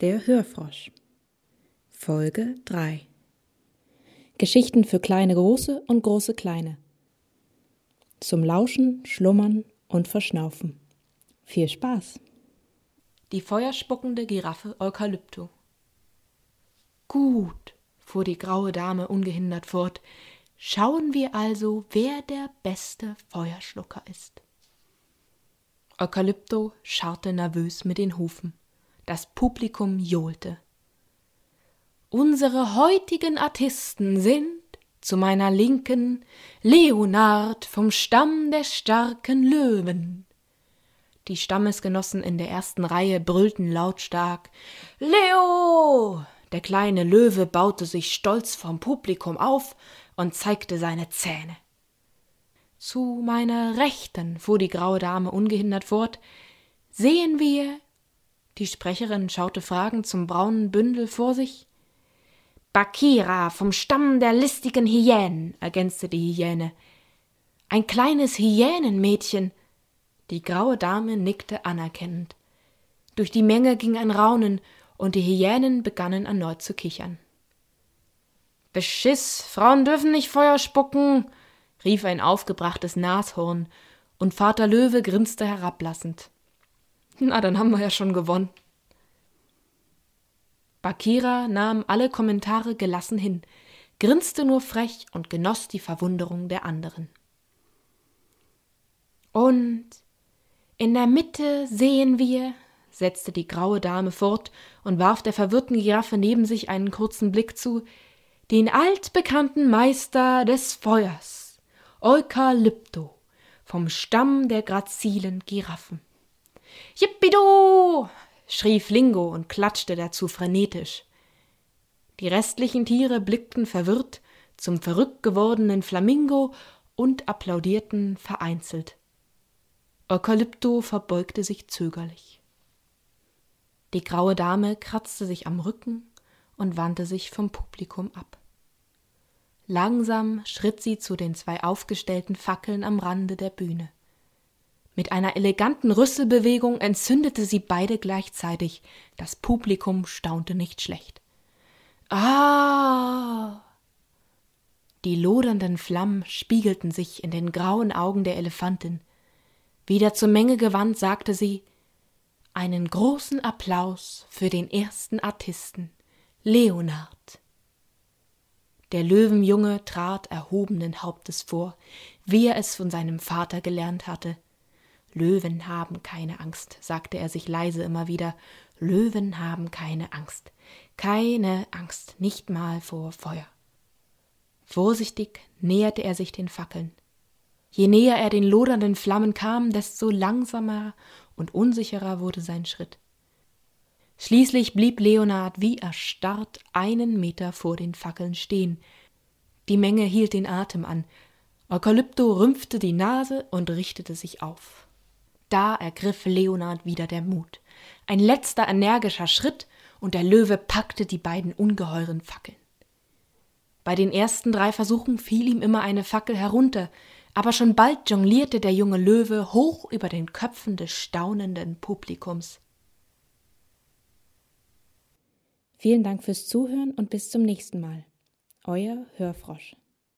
der Hörfrosch. Folge 3 Geschichten für kleine Große und große Kleine. Zum Lauschen, Schlummern und Verschnaufen. Viel Spaß! Die feuerspuckende Giraffe Eukalypto. Gut, fuhr die graue Dame ungehindert fort, schauen wir also, wer der beste Feuerschlucker ist. Eukalypto scharrte nervös mit den Hufen. Das Publikum johlte. Unsere heutigen Artisten sind zu meiner Linken Leonard vom Stamm der starken Löwen. Die Stammesgenossen in der ersten Reihe brüllten lautstark Leo. Der kleine Löwe baute sich stolz vom Publikum auf und zeigte seine Zähne. Zu meiner Rechten, fuhr die graue Dame ungehindert fort, sehen wir die Sprecherin schaute fragend zum braunen Bündel vor sich. Bakira vom Stamm der listigen Hyänen, ergänzte die Hyäne. Ein kleines Hyänenmädchen. Die graue Dame nickte anerkennend. Durch die Menge ging ein Raunen, und die Hyänen begannen erneut zu kichern. Beschiss, Frauen dürfen nicht Feuer spucken, rief ein aufgebrachtes Nashorn, und Vater Löwe grinste herablassend. Na, dann haben wir ja schon gewonnen. Bakira nahm alle Kommentare gelassen hin, grinste nur frech und genoss die Verwunderung der anderen. Und in der Mitte sehen wir, setzte die graue Dame fort und warf der verwirrten Giraffe neben sich einen kurzen Blick zu, den altbekannten Meister des Feuers, Eukalypto, vom Stamm der grazilen Giraffen. Jippido! schrie Flingo und klatschte dazu frenetisch. Die restlichen Tiere blickten verwirrt zum verrückt gewordenen Flamingo und applaudierten vereinzelt. Eukalypto verbeugte sich zögerlich. Die graue Dame kratzte sich am Rücken und wandte sich vom Publikum ab. Langsam schritt sie zu den zwei aufgestellten Fackeln am Rande der Bühne. Mit einer eleganten Rüsselbewegung entzündete sie beide gleichzeitig. Das Publikum staunte nicht schlecht. Ah! Die lodernden Flammen spiegelten sich in den grauen Augen der Elefantin. Wieder zur Menge gewandt, sagte sie Einen großen Applaus für den ersten Artisten, Leonard. Der Löwenjunge trat erhobenen Hauptes vor, wie er es von seinem Vater gelernt hatte. Löwen haben keine Angst, sagte er sich leise immer wieder. Löwen haben keine Angst. Keine Angst, nicht mal vor Feuer. Vorsichtig näherte er sich den Fackeln. Je näher er den lodernden Flammen kam, desto langsamer und unsicherer wurde sein Schritt. Schließlich blieb Leonard wie erstarrt einen Meter vor den Fackeln stehen. Die Menge hielt den Atem an. Eukalypto rümpfte die Nase und richtete sich auf. Da ergriff Leonard wieder der Mut. Ein letzter energischer Schritt, und der Löwe packte die beiden ungeheuren Fackeln. Bei den ersten drei Versuchen fiel ihm immer eine Fackel herunter, aber schon bald jonglierte der junge Löwe hoch über den Köpfen des staunenden Publikums. Vielen Dank fürs Zuhören und bis zum nächsten Mal. Euer Hörfrosch.